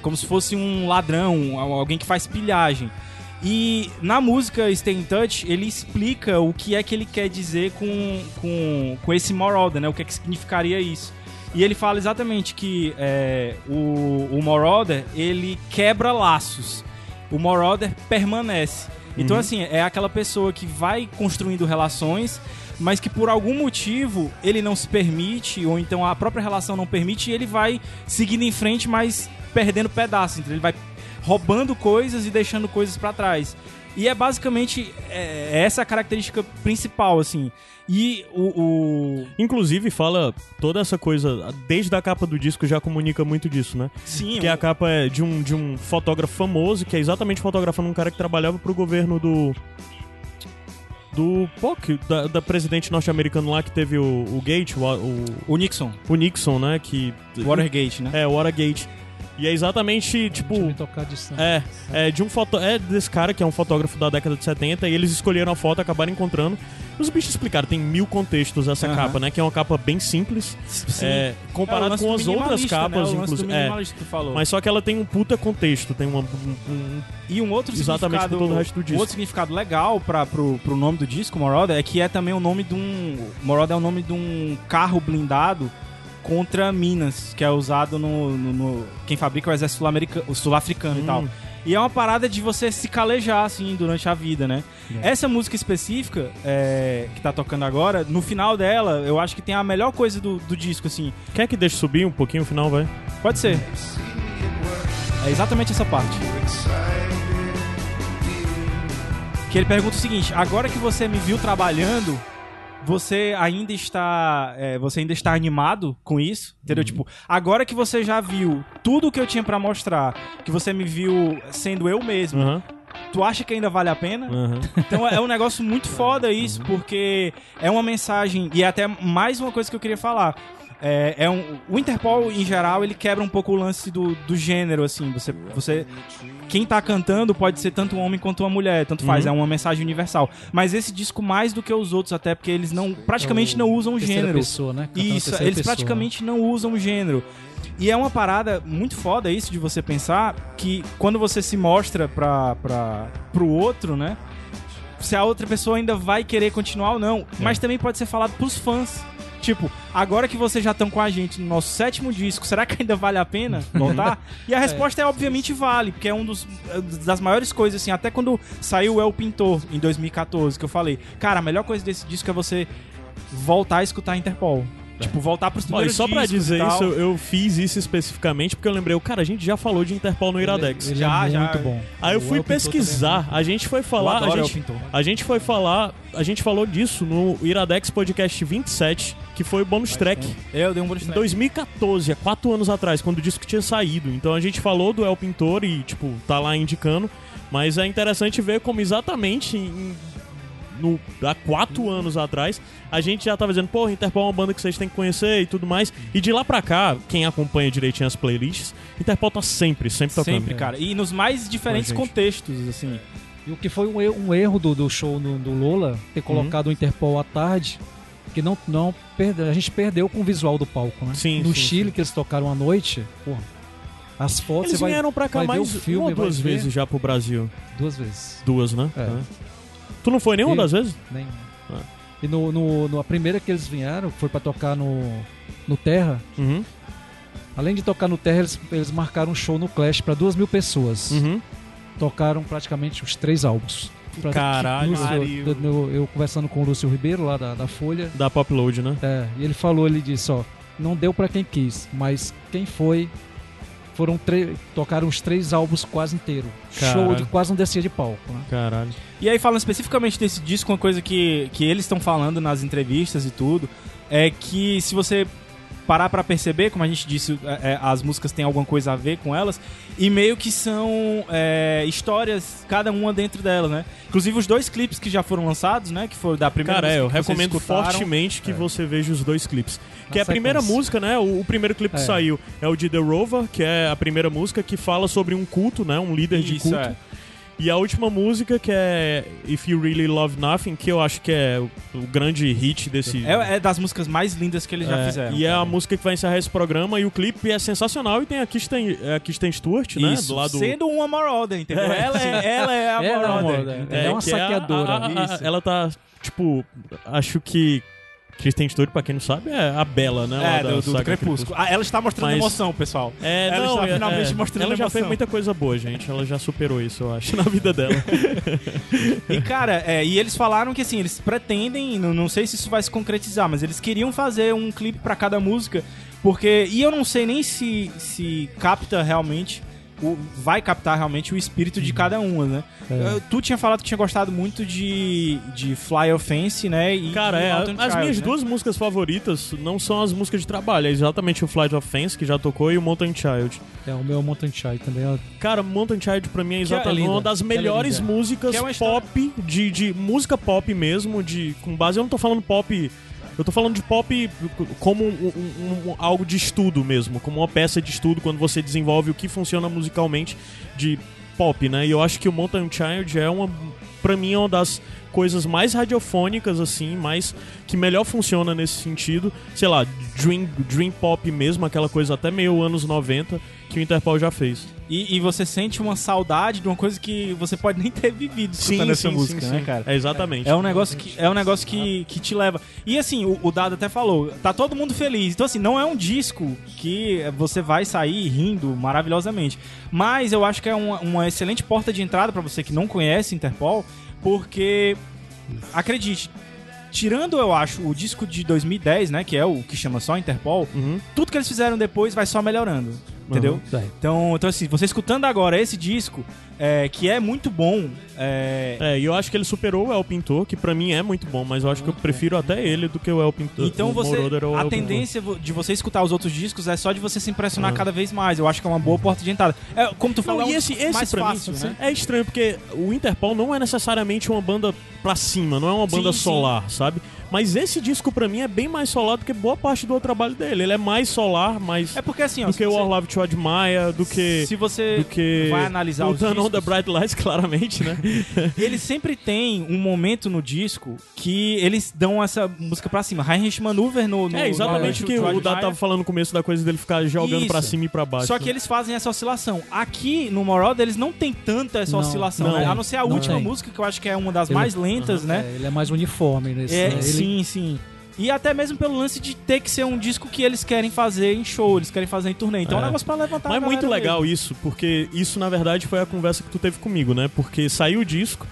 Como se fosse um ladrão, alguém que faz pilhagem. E na música Stay in Touch, ele explica o que é que ele quer dizer com, com, com esse Marauder, né? O que é que significaria isso. E ele fala exatamente que é, o, o Marauder, ele quebra laços. O Marauder permanece. Então, assim, é aquela pessoa que vai construindo relações, mas que por algum motivo ele não se permite, ou então a própria relação não permite, e ele vai seguindo em frente, mas perdendo pedaços. Então, ele vai roubando coisas e deixando coisas pra trás. E é basicamente é, essa a característica principal, assim. E o, o- Inclusive, fala toda essa coisa, desde a capa do disco já comunica muito disso, né? Sim, Que o- a capa é de um, de um fotógrafo famoso, que é exatamente fotografando um cara que trabalhava pro governo do. Do. Pô, que- da, da presidente norte-americano lá que teve o, o Gate, o, o, o Nixon, o Nixon, né? Que. Watergate, né? É, o Watergate. E é exatamente, tipo. É, é de um foto, é desse cara que é um fotógrafo da década de 70 e eles escolheram a foto, acabaram encontrando. Os bichos explicaram, tem mil contextos essa capa, né? Que é uma capa bem simples, Sim. é, É, comparado lance com as outras né? capas, do inclusive. É, mas só que ela tem um puta contexto, tem uma, um- um- E um outro Exatamente significado, todo o resto do disco. Um outro significado legal para pro, pro nome do disco, Marauder, é que é também o nome de um. Marauder é o nome de um carro blindado contra minas, que é usado no. no- no- quem fabrica é o exército sul-americano- o sul-africano e tal. Hum. E é uma parada de você se calejar, assim, durante a vida, né? Essa música específica, é, que tá tocando agora, no final dela, eu acho que tem a melhor coisa do, do disco, assim. Quer que deixe subir um pouquinho o final, vai? Pode ser. É exatamente essa parte. Que ele pergunta o seguinte: agora que você me viu trabalhando, você ainda está, é, você ainda está animado com isso, entendeu? Tipo, agora que você já viu tudo que eu tinha pra mostrar, que você me viu sendo eu mesmo, Aham, tu acha que ainda vale a pena? aham. Então é um negócio muito foda isso, porque é uma mensagem, e é até mais uma coisa que eu queria falar. É, é um, o Interpol, em geral, ele quebra um pouco o lance do, do gênero, assim. Você, você. Quem tá cantando pode ser tanto um homem quanto uma mulher, tanto faz, é uma mensagem universal. Mas esse disco, mais do que os outros, até porque eles não. praticamente não usam gênero. pessoa, né? Cantando Isso, eles pessoa. praticamente não usam gênero. E é uma parada muito foda isso de você pensar que quando você se mostra pra, pra, pro outro, né? Se a outra pessoa ainda vai querer continuar ou não. Mas também pode ser falado pros fãs. Tipo, agora que vocês já estão com a gente no nosso sétimo disco, será que ainda vale a pena voltar? E a resposta é, obviamente vale, porque é um dos das maiores coisas, assim, até quando saiu o El Pintor em 2014, que eu falei, cara, a melhor coisa desse disco é você voltar a escutar Interpol. Tipo, voltar pros primeiros só pra dizer isso, eu, fiz isso especificamente porque eu lembrei, cara, a gente já falou de Interpol no Iradex. Ele, ele Já, é já. muito bom. Aí eu O fui El Pintor pesquisar, a gente foi falar, a gente, a gente foi falar, a gente falou disso no Iradex Podcast 27, que foi o bonus track. Eu dei um bonus Em track. 2014, há quatro anos atrás, quando o disco tinha saído. Então a gente falou do El Pintor e, tipo, tá lá indicando. Mas é interessante ver como exatamente em- no, há quatro anos atrás a gente já tava dizendo, pô, Interpol é uma banda que vocês têm que conhecer e tudo mais. E de lá pra cá, quem acompanha direitinho as playlists, Interpol tá sempre, sempre tocando. Sempre, cara. E nos mais diferentes contextos, assim. E o que foi um erro, um erro do, do show no- do Lola, ter colocado o Interpol à tarde, que não, não perde, a gente perdeu com o visual do palco, né? Sim, no sim, Chile, que eles tocaram à noite, porra, as fotos Eles vai vieram pra cá mais filme, uma ou duas ver vezes já pro Brasil. duas vezes. Duas, né? É. Tá. Tu não foi nenhuma E- das vezes? Nem... Ah. E no, no, no- a primeira que eles vieram, foi pra tocar no, no Terra. Uhum. Além de tocar no Terra, eles, eles marcaram um show no Clash pra duas mil pessoas. Uhum. Tocaram praticamente os três álbuns. Pra- Caralho. Lúcio- do- do- eu conversando com o Lúcio Ribeiro lá da, da Folha. Da Popload, né? É, e ele falou, ele disse, ó, não deu pra quem quis, mas quem foi foram tre- tocaram os três álbuns quase inteiro. Show Caralho. de quase não descia de palco, né? Caralho. E aí, falando especificamente desse disco, uma coisa que, que eles estão falando nas entrevistas e tudo, é que se você parar pra perceber, como a gente disse, é, é, as músicas têm alguma coisa a ver com elas, e meio que são é, histórias, cada uma dentro delas, né? Inclusive os dois clipes que já foram lançados, né? Que foi da primeira Cara, é, eu que recomendo escutaram. fortemente que você veja os dois clipes. Que é a primeira música, né? O, o primeiro clipe que É. saiu é o de The Rover, que é a primeira música que fala sobre um culto, né? Um líder de Isso, culto. É. E a última música, que é If You Really Love Nothing, que eu acho que é o, o grande hit desse. É, é das músicas mais lindas que eles já É, fizeram. E é a música que vai encerrar esse programa. E o clipe é sensacional. E tem a Kristen, a Kristen Stewart, né? Isso, Do lado sendo uma Marauder, entendeu? É, ela, é, ela é a Ela é? Ela é uma saqueadora. a- a- a- Isso. ela tá, tipo, acho que. Kristen Stewart, pra quem não sabe, é a Bela, né? É, do, do, do Crepúsculo. Ah, ela está mostrando Mas- emoção, pessoal. É, Ela não, está é- finalmente é. mostrando Ela já emoção. fez muita coisa boa, gente. Ela já superou isso, eu acho, na vida dela. E, cara, é, e eles falaram que, assim, eles pretendem, não, não sei se isso vai se concretizar, mas eles queriam fazer um clipe pra cada música, porque... E eu não sei nem se, se capta realmente... O, vai captar realmente o espírito de cada uma, né? É. Tu tinha falado que tinha gostado muito de, de Fly Offense, né? E, Cara, e é, Mountain as Child, minhas né? duas músicas favoritas não são as músicas de trabalho, é exatamente o Flight of Fence, que já tocou, e o Mountain Child. É o meu Mountain Child também. ó. Cara, Mountain Child pra mim é é exatamente linda, uma das é melhores músicas é pop, de, de música pop mesmo, de com base. Eu não tô falando pop. Eu tô falando de pop como um- um- um- algo de estudo mesmo, como uma peça de estudo quando você desenvolve o que funciona musicalmente de pop, né? E eu acho que o Mountain Child é uma. Pra mim, é uma das coisas mais radiofônicas, assim, mais. que melhor funciona nesse sentido. Sei lá, Dream, dream Pop mesmo, aquela coisa até meio anos 90 que o Interpol já fez. E, e você sente uma saudade de uma coisa que você pode nem ter vivido escutando essa música, né, cara? É, exatamente. É um negócio que, é um negócio que, que te leva. E assim, o, o Dado até falou, tá todo mundo feliz. Então, assim, não é um disco que você vai sair rindo maravilhosamente. Mas eu acho que é uma, uma excelente porta de entrada pra você que não conhece Interpol, porque, acredite, tirando, eu acho, o disco de 2010, né, que é o que chama só Interpol, Uhum. tudo que eles fizeram depois vai só melhorando. Entendeu? É. Então, então, assim, você escutando agora esse disco, é, que é muito bom, é, É, e eu acho que ele superou o El Pintor, que pra mim é muito bom, mas eu acho que eu prefiro até ele do que o El Pintor. Então o você, o a tendência de você escutar os outros discos é só de você se impressionar Ah. cada vez mais. Eu acho que é uma boa porta de entrada. É, como tu falou, Não, é e esse, esse mais fácil, mim né? é estranho, porque o Interpol não é necessariamente uma banda pra cima, não é uma banda Sim, sim. solar, sabe? Mas esse disco pra mim é bem mais solar do que boa parte do trabalho dele. Ele é mais solar, mais É porque assim, ó, do que o você- Love to Admire, do que se você do que vai analisar o Discos, the Bright Lights, claramente, né? ele sempre tem um momento no disco que eles dão essa música pra cima. Heinrich Maneuver no, no é exatamente no o que o. Dado tava falando no começo da coisa dele ficar jogando pra Isso. cima e pra baixo. Só que eles fazem essa oscilação. Aqui no Moroder eles não tem tanta essa Não, oscilação, não, né? A não ser a não última tem. música que eu acho que é uma das Ele- mais lentas, né? É, ele é mais uniforme nesse. É, né? Ele- sim, sim. E até mesmo pelo lance de ter que ser um disco que eles querem fazer em show, eles querem fazer em turnê. Então é, É. um negócio pra levantar Mas é muito legal mesmo. isso, porque isso na verdade foi a conversa que tu teve comigo, né? Porque saiu o disco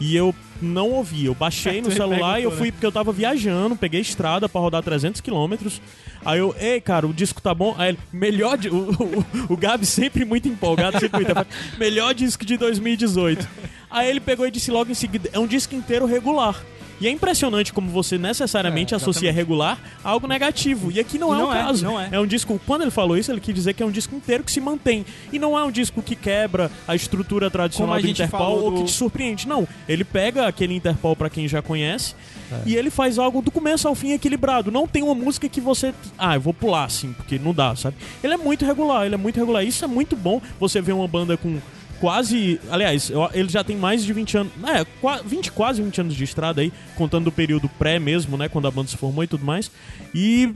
e eu não ouvi. Eu baixei É, no celular e eu fui porque eu tava viajando, peguei estrada pra rodar 300 quilômetros. Aí eu, ei, cara, o disco tá bom. Aí ele, melhor. di- O, o, o Gabi sempre muito empolgado, sempre muito. Melhor disco de 2018. Aí ele pegou e disse logo em seguida: é um disco inteiro regular. E é impressionante como você necessariamente É, associa regular a algo negativo. E aqui não E é não o é, caso. não é. É um disco, quando ele falou isso, ele quis dizer que é um disco inteiro que se mantém. E não é um disco que quebra a estrutura tradicional do Interpol falou ou do- que te surpreende. Não, ele pega aquele Interpol pra quem já conhece É. e ele faz algo do começo ao fim equilibrado. Não tem uma música que você, ah, eu vou pular assim, porque não dá, sabe? Ele é muito regular, ele é muito regular. Isso é muito bom. Você vê uma banda com quase, aliás, eu- ele já tem mais de 20 anos, é, qua- 20, quase 20 anos de estrada aí, contando o período pré mesmo, né, quando a banda se formou e tudo mais. E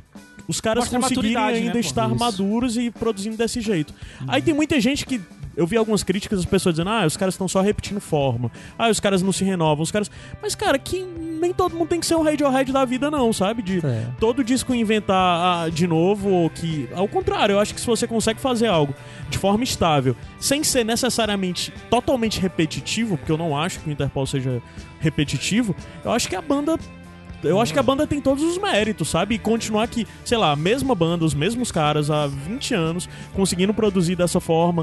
os caras Mostra a conseguirem né, ainda pô? estar Isso. maduros e produzindo desse jeito. Aí tem muita gente que eu vi algumas críticas das pessoas dizendo: "Ah, os caras estão só repetindo forma. Ah, os caras não se renovam, os caras". Mas cara, que nem todo mundo tem que ser um Radiohead da vida não, sabe? De É. todo disco inventar ah, de novo ou que ao contrário, eu acho que se você consegue fazer algo de forma estável, sem ser necessariamente totalmente repetitivo, porque eu não acho que o Interpol seja repetitivo, eu acho que a banda eu acho que a banda tem todos os méritos, sabe? E continuar aqui, sei lá, a mesma banda, os mesmos caras há 20 anos, conseguindo produzir dessa forma,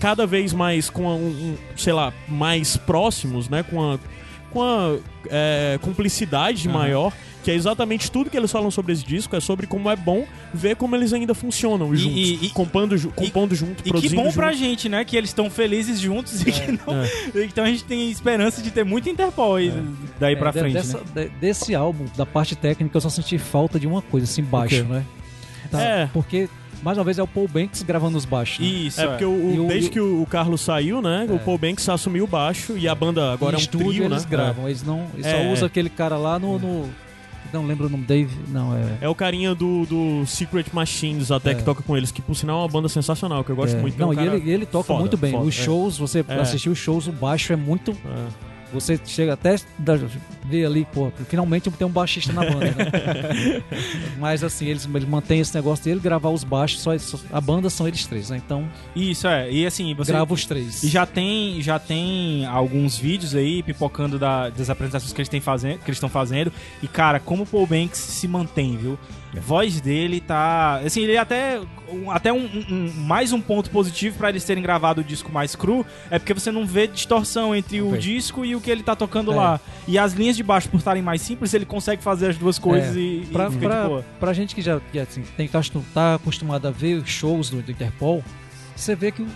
cada vez mais com um, um, sei lá, mais próximos, né? Com a, com a é, cumplicidade maior. Que é exatamente tudo que eles falam sobre esse disco, é sobre como é bom ver como eles ainda funcionam juntos. e- e- compondo, ju- compondo junto, E que produzindo bom pra junto. gente, né? Que eles estão felizes juntos e que não. é. Então a gente tem esperança de ter muito Interpol aí daí pra É, de- frente. dessa- né? de- desse álbum, da parte técnica, eu só senti falta de uma coisa, assim, baixo, né? Tá, É. Porque, mais uma vez, é o Paul Banks gravando os baixos. né? Isso, É porque o, o- E o- desde o- que o, o Carlos saiu, né? O Paul Banks assumiu o baixo e a banda agora em é um estúdio trio, eles né? gravam, eles não. Eles É, só é. usam aquele cara lá no. no- não lembro o nome, Dave. Não, é. É. É o carinha do, do Secret Machines até É. que toca com eles, que por sinal é uma banda sensacional, que eu gosto é. muito. é Não, um e cara ele, ele toca foda, muito bem. foda, Os é. shows, você É. assistiu os shows, o baixo é muito. Você chega até da- ver ali, pô, finalmente tem um baixista na banda, né? Mas assim, eles, eles mantêm esse negócio dele gravar os baixos, só, só- a banda são eles três, né? Então, Isso, é. E assim, você. grava os três. E já tem, já tem alguns vídeos aí pipocando da- das apresentações que eles têm fazendo, que eles estão fazendo. E cara, como o Paul Banks se mantém, viu? A voz dele tá, assim, ele até um- até um, um- mais um ponto positivo pra eles terem gravado o disco mais cru é porque você não vê distorção entre o Vê. disco e o que ele tá tocando É. lá. E as linhas de baixo por estarem mais simples, ele consegue fazer as duas coisas É. e, e Pra, fica pra, de boa. pra gente que já que, assim, tem, tá, acostum- tá acostumado a ver os shows do, do Interpol, você vê que o,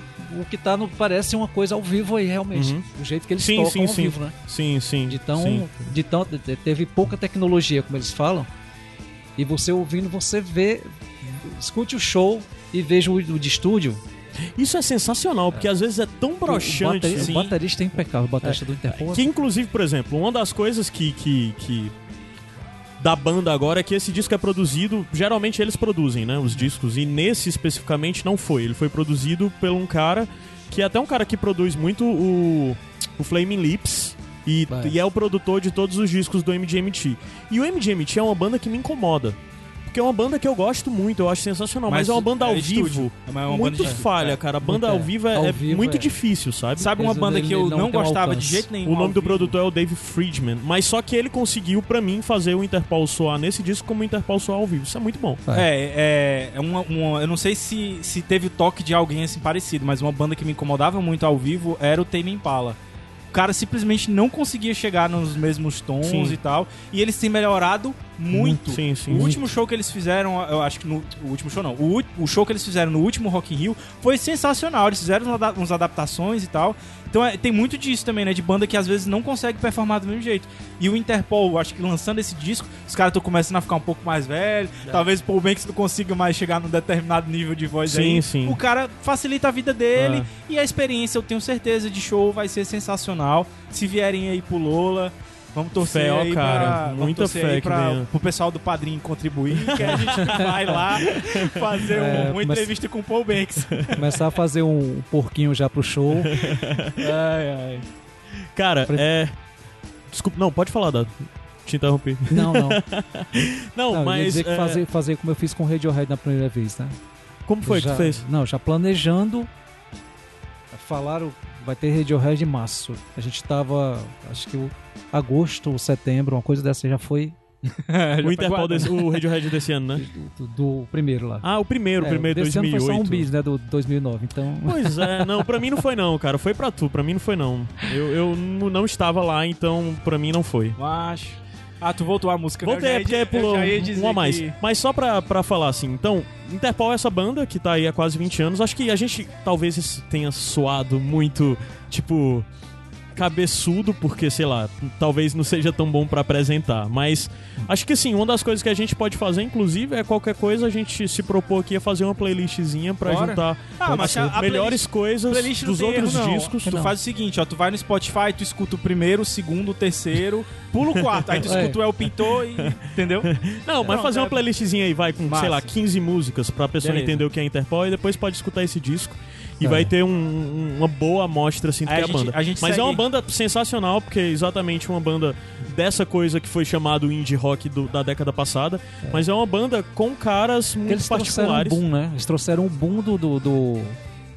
o que tá no parece uma coisa ao vivo aí, realmente. Uhum. O jeito que eles Sim, tocam sim, ao sim. vivo, né? Sim, sim. De tão, sim. de tão, teve pouca tecnologia, como eles falam. E você ouvindo, você vê, escute o show e veja o, o de estúdio. Isso é sensacional, porque às vezes é tão o, broxante. bateri- assim, o baterista é impecável, o baterista do Interpol. Que inclusive, por exemplo, uma das coisas que, que, que da banda agora é que esse disco é produzido, geralmente eles produzem, né, os discos, e nesse especificamente não foi. Ele foi produzido por um cara que é até um cara que produz muito o, o Flaming Lips. E, Vai. e é o produtor de todos os discos do MGMT. E o MGMT é uma banda que me incomoda. Porque é uma banda que eu gosto muito, eu acho sensacional, mas, é uma banda ao estúdio. vivo É muito falha, é. cara. A banda ao é. vivo é, Ao é vivo muito é. difícil, sabe? Sabe uma banda que eu não não gostava de jeito nenhum? O nome ao do vivo? produtor é o Dave Friedman, mas só que ele conseguiu pra mim fazer o Interpol soar nesse disco como o Interpol soar ao vivo. Isso é muito bom. É, é, é uma, uma- Eu não sei se, se teve o toque de alguém assim parecido, mas uma banda que me incomodava muito ao vivo era o Tame Impala. O cara simplesmente não conseguia chegar nos mesmos tons Sim. e tal. E eles têm melhorado muito. Sim, sim. O último show que eles fizeram, eu acho que no. O último show não. O, o show que eles fizeram no último Rock in Rio foi sensacional. Eles fizeram uns ada- uns adaptações e tal. Então é, tem muito disso também, né? De banda que às vezes não consegue performar do mesmo jeito. E o Interpol, acho que lançando esse disco, os caras estão começando a ficar um pouco mais velhos. Talvez o Paul Banks não consiga mais chegar num determinado nível de voz Sim, aí. sim. O cara facilita a vida dele. E a experiência, eu tenho certeza, de show vai ser sensacional. Se vierem aí pro Lola. Vamos torcer Fé, ó, aí cara. pra, vamos Muita torcer fé aí que pra, venha. pro pessoal do Padrinho contribuir, que a gente vai lá fazer um- É, uma mas- entrevista com o Paul Banks. Começar a fazer um porquinho já pro show. ai, ai. Cara, Pre- é. Desculpa, não, pode falar, Dado. Te interrompi. Não, não. Não, não eu ia mas. dizer que é, fazer, fazer como eu fiz com o Radiohead na primeira vez, né? Como foi já, que tu fez? Não, já planejando. Falaram, vai ter Radiohead em março. A gente tava, acho que o agosto ou setembro, uma coisa dessa já foi O Interpol, desse, o Radiohead desse ano, né? do, do primeiro lá. Ah, o primeiro, o É, primeiro desse ano 2008. foi só um bis, né, do 2009. Então, Pois é, não, pra mim não foi não, cara. Foi pra tu, pra mim não foi não. Eu, eu não estava lá, então pra mim não foi. Macho. Ah, tu voltou a música. né? Voltei, já é porque di- pulou eu já ia um a mais. que- Mas só pra, pra falar assim, então, Interpol é essa banda que tá aí há quase 20 anos. Acho que a gente talvez tenha soado muito, tipo, cabeçudo, porque, sei lá, talvez não seja tão bom pra apresentar. Mas acho que assim, uma das coisas que a gente pode fazer, inclusive, é qualquer coisa a gente se propor aqui a fazer uma playlistzinha pra Bora. juntar Ah, mas a- a melhores coisas Playlist dos outros erro, discos. Tu Não. faz o seguinte, ó, tu vai no Spotify, tu escuta o primeiro, o segundo, o terceiro, pula o quarto, aí tu É. escuta o El Pintor e. Entendeu? Não, mas Não, fazer é- uma playlistzinha aí, vai com, Massa. sei lá, 15 músicas pra pessoa Beleza. entender o que é Interpol e depois pode escutar esse disco. E É. vai ter um- um- uma boa amostra assim do Aí que é a gente- banda. a Mas é segue- uma banda sensacional, porque é exatamente uma banda dessa coisa que foi chamado indie rock do- da década passada. Mas é uma banda com caras muito eles trouxeram um particulares. boom, né? Eles trouxeram o boom do, do, do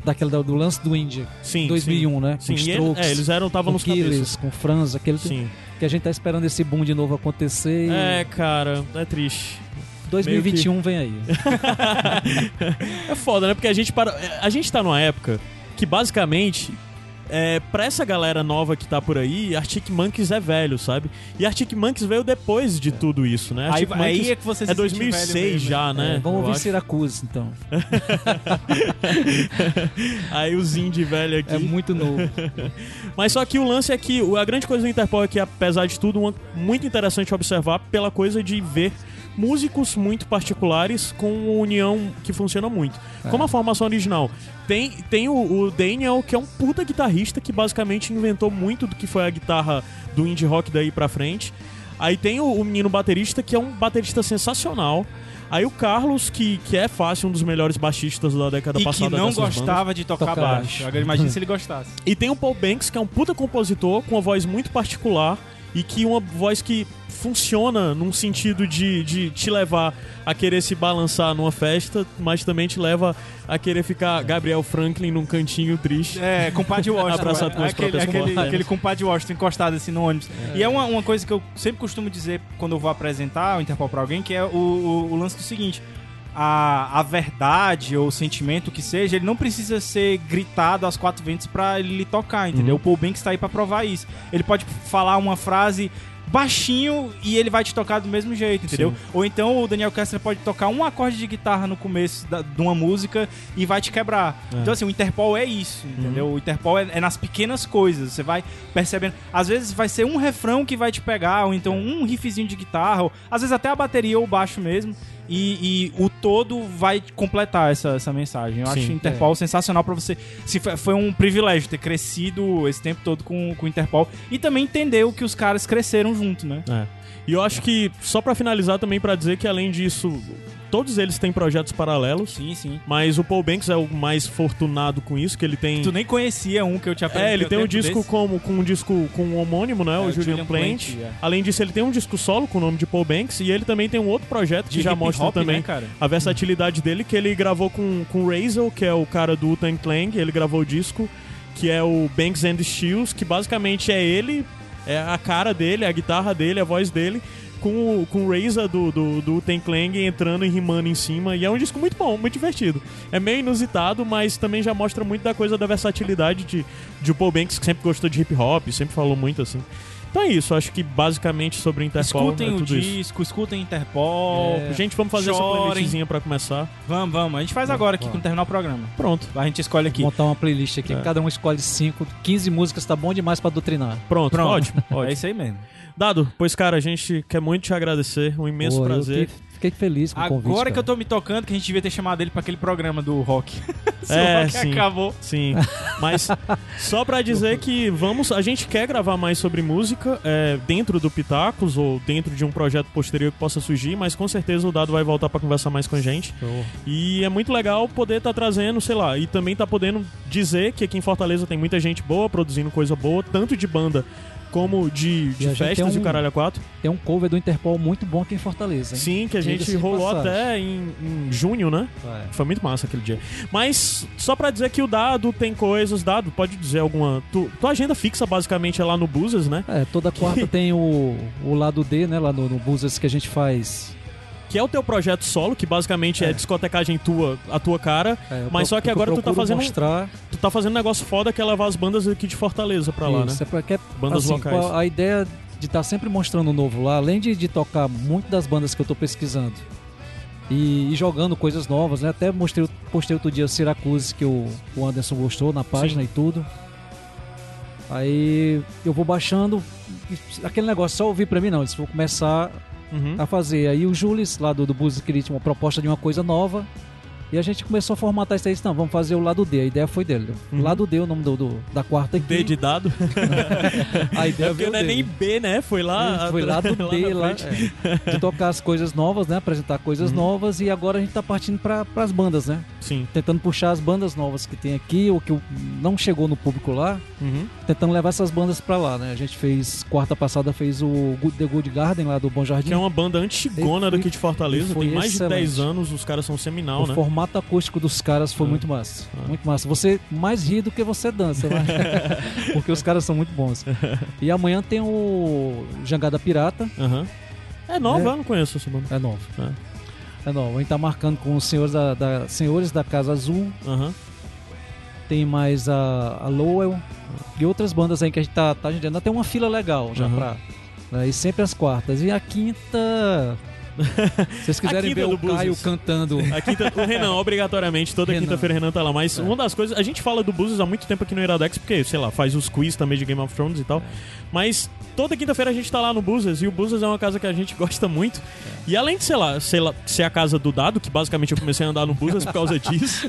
daquele do, lance do indie, Sim, 2001, né? Sim, com sim. E ele- Strokes, é, eles eram, estavam nos Killers, cabeças. com Franz, aquele Sim. que a gente tá esperando esse boom de novo acontecer. e É, cara, é triste. 2021 vem aí. É foda, né? Porque a gente para. A gente tá numa época que basicamente é, pra essa galera nova que tá por aí, Arctic Monkeys é velho, sabe? E Arctic Monkeys veio depois de tudo isso, né? Aí, Arctic aí Monkeys é que você se é velho 2006 mesmo. já, né? É, vamos Eu ouvir acho. Syracuse, então. Aí os indie velho aqui. É muito novo. Mas só que o lance é que o- a grande coisa do Interpol é que, apesar de tudo, uma, muito interessante observar pela coisa de ver músicos muito particulares com uma união que funciona muito. Como a formação original. Tem, tem o, o Daniel, que é um puta guitarrista que basicamente inventou muito do que foi a guitarra do indie rock daí pra frente. Aí tem o, o menino baterista, que é um baterista sensacional. Aí o Carlos, que, que é fácil, um dos melhores baixistas da década E que passada. não dessas bandas. gostava de tocar, Tocar baixo. baixo. Agora imagina se ele gostasse. E tem o Paul Banks, que é um puta compositor com uma voz muito particular e que uma voz que funciona num sentido de, de te levar a querer se balançar numa festa, mas também te leva a querer ficar Gabriel Franklin num cantinho triste. É, compadre Washington. Abraçado com as aquele, próprias aquele, aquele compadre Washington encostado assim no ônibus. E é uma, uma coisa que eu sempre costumo dizer quando eu vou apresentar o Interpol pra alguém, que é o, o, o lance do seguinte. A, a verdade ou o sentimento que seja, ele não precisa ser gritado aos quatro ventos pra ele lhe tocar, entendeu? O Paul Banks tá aí pra provar isso. Ele pode falar uma frase baixinho e ele vai te tocar do mesmo jeito, entendeu? Sim. Ou então o Daniel Kessler pode tocar um acorde de guitarra no começo da- de uma música e vai te quebrar. É. Então, assim, o Interpol é isso, entendeu? O Interpol é, é nas pequenas coisas. Você vai percebendo. Às vezes vai ser um refrão que vai te pegar, ou então um riffzinho de guitarra, ou às vezes até a bateria ou o baixo mesmo. E, e o todo vai completar essa, essa mensagem. Eu Sim. acho o Interpol sensacional pra você. Se foi, um privilégio ter crescido esse tempo todo com, com o Interpol e também entender o que os caras cresceram junto, né? É. E eu acho que, só pra finalizar também pra dizer que além disso, todos eles têm projetos paralelos, Sim, sim. mas o Paul Banks é o mais fortunado com isso, que ele tem... Tu nem conhecia um que eu te apresentei. É, ele tem um disco desse? como, com um disco com um homônimo, né? É, o o Julian, Julian Plant. Plant, é. Além disso, ele tem um disco solo com o nome de Paul Banks e ele também tem um outro projeto que De já mostra hop, também né, a versatilidade dele, que ele gravou com, com o Razel, que é o cara do Wu-Tang Clan, ele gravou o disco, que é o Banks and Steels, que basicamente é ele, é a cara dele, a guitarra dele, a voz dele, com o, com o Razer do, do, do Wu-Tang Clan entrando e rimando em cima, e é um disco muito bom, muito divertido. É meio inusitado, mas também já mostra muito da coisa da versatilidade de, de o Paul Banks, que sempre gostou de hip hop, sempre falou muito assim. Então é isso, acho que basicamente sobre o Interpol Escutem é o tudo isso. disco, escutem Interpol. É. Gente, vamos fazer essa Chorem. playlistzinha pra começar. Vamos, vamos. A gente faz agora aqui, quando terminar o programa. Pronto. A gente escolhe aqui. Montar uma playlist aqui, É. cada um escolhe 5, 15 músicas, tá bom demais pra doutrinar. Pronto, Pronto. ótimo. É ótimo. isso aí mesmo. Dado, pois cara, a gente quer muito te agradecer, um imenso Pô, eu prazer. fiquei, fiquei feliz com o convite. Agora que eu tô me tocando, que a gente devia ter chamado ele pra aquele programa do rock. Se É, o rock sim. acabou. Sim, mas só pra dizer que vamos, a gente quer gravar mais sobre música é, dentro do Pitacos ou dentro de um projeto posterior que possa surgir, mas com certeza o Dado vai voltar pra conversar mais com a gente. Show. E é muito legal poder estar trazendo, sei lá, e também tá podendo dizer que aqui em Fortaleza tem muita gente boa produzindo coisa boa, tanto de banda como de, de festas e o caralho a quatro. Tem um cover do Interpol muito bom aqui em Fortaleza, hein? Sim, que a gente Diga-se rolou até em, em junho, né? É. Foi muito massa aquele dia. Mas, só pra dizer que o Dado tem coisas, Dado, pode dizer alguma. Tu, tua agenda fixa basicamente é lá no Buzzers, né? É, toda quarta tem o, o lado D, né? Lá no, no Buzzers que a gente faz. Que é o teu projeto solo, que basicamente é, É. discotecagem tua, a tua cara. é, Mas só que agora tu tá fazendo mostrar Tu tá fazendo um negócio foda que é levar as bandas aqui de Fortaleza pra lá, isso, né? é pra, que é- Bandas assim, locais. A ideia de estar sempre mostrando o novo lá, além de, de tocar muito das bandas que eu tô pesquisando e, e jogando coisas novas, né? Até mostrei, postei outro dia Syracuse que o, o Anderson gostou na página Sim. e tudo. Aí eu vou baixando, aquele negócio, só ouvir pra mim não, eles vão começar Uhum. a fazer. Aí o Jules, lá do, do queria tinha uma proposta de uma coisa nova. E a gente começou a formatar isso aí. Não, vamos fazer o lado D. A ideia foi dele. Uhum. Lado D, o nome do, do- da quarta aqui. D de dado. A É ideia porque veio não é nem B, né? Foi lá. Foi lá do D, lá, é, de tocar as coisas novas, né? Apresentar coisas Uhum. novas e agora a gente tá partindo para as bandas, né? Sim. Tentando puxar as bandas novas que tem aqui, ou que o- não chegou no público lá, Uhum. tentando levar essas bandas pra lá, né? A gente fez, quarta passada, fez o Good- The Good Garden lá do Bom Jardim. Que é uma banda antigona E daqui de Fortaleza. Tem mais de excelente. 10 anos, os caras são seminal, o né? formato acústico dos caras foi Ah. muito massa. Ah. Muito massa. Você mais ri do que você dança, né? Porque os caras são muito bons. E amanhã tem o Jangada Pirata. Aham. É nova, É. eu não conheço essa banda. É novo. É. É novo. A gente tá marcando com os senhores da, da- senhores da Casa Azul. Aham. tem mais a, a Lowell e outras bandas aí que a gente tá, tá agendando. Tem uma fila legal já Uhum. pra. né, E sempre as quartas. E a quinta. Se vocês quiserem ver o Caio cantando. A quinta, o Renan, obrigatoriamente, toda quinta-feira o Renan tá lá. Mas É. uma das coisas. A gente fala do Búzios há muito tempo aqui no Iradex, porque, sei lá, faz os quiz também de Game of Thrones e tal. Mas toda quinta-feira a gente tá lá no Búzios, e o Búzios é uma casa que a gente gosta muito. E além de, sei lá, sei lá, ser a casa do dado, que basicamente eu comecei a andar no Búzios por causa disso.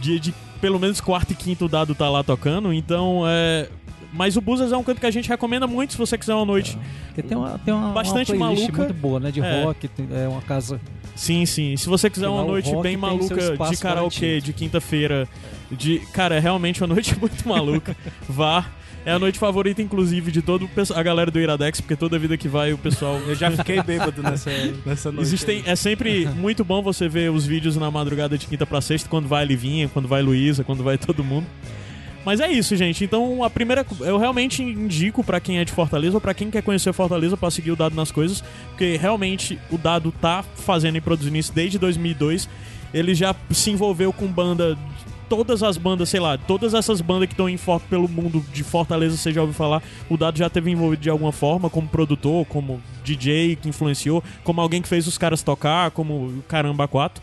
de, de pelo menos quarto e quinto o dado tá lá tocando. Então, é. Mas o Búzios é um canto que a gente recomenda muito se você quiser uma noite. Porque tem uma, tem uma, Bastante uma playlist maluca. muito boa, né? De É. rock, tem- é uma casa. Sim, sim. Se você quiser uma noite bem maluca de karaokê de quinta-feira, de cara, é realmente uma noite muito maluca. Vá. É a noite favorita, inclusive, de pessoal- a galera do Iradex, porque toda vida que vai o pessoal. Eu já fiquei bêbado nessa, nessa noite. Existem, é sempre muito bom você ver os vídeos na madrugada de quinta pra sexta, quando vai a Livinha, quando vai Luísa, quando vai todo mundo. Mas é isso, gente. Então, a primeira. Eu realmente indico pra quem é de Fortaleza ou pra quem quer conhecer Fortaleza pra seguir o Dado nas coisas, porque realmente o Dado tá fazendo e produzindo isso desde 2002. Ele já se envolveu com banda. Todas as bandas, sei lá, todas essas bandas que estão em for- pelo mundo de Fortaleza, você já ouviu falar, o Dado já teve envolvido de alguma forma, como produtor, como DJ que influenciou, como alguém que fez os caras tocar, como o Caramba 4.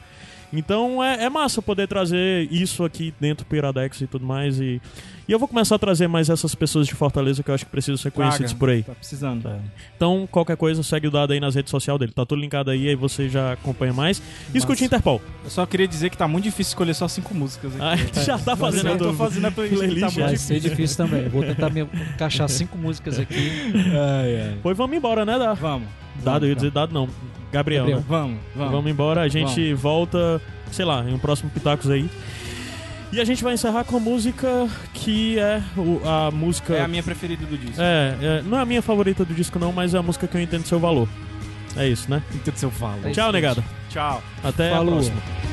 Então é, é massa poder trazer isso aqui dentro do Iradex e tudo mais. E, e eu vou começar a trazer mais essas pessoas de Fortaleza que eu acho que precisam ser conhecidas Traga. por aí. Tá precisando. Então, qualquer coisa, segue o dado aí nas redes sociais dele. Tá tudo linkado aí, aí você já acompanha mais. E escute. Interpol. Eu só queria dizer que tá muito difícil escolher só cinco músicas aqui. Ah, já tá fazendo a eu tô fazendo a playlist, tá Vai ser difícil também. Vou tentar me encaixar cinco músicas aqui. Ai, ai. Pois vamos embora, né, Dado? Vamos. Dado, eu ia dizer dado não. Gabriel, Gabriel. né? Vamos, vamos. Vamos embora, a gente volta, sei lá, em um próximo Pitacos aí. E a gente vai encerrar com a música que é a música. É a minha preferida do disco. É, é, não é a minha favorita do disco, não, mas é a música que eu entendo seu valor. É isso, né? Entendo seu valor. É isso, Tchau, negada. Tchau. Até Falou. a próxima.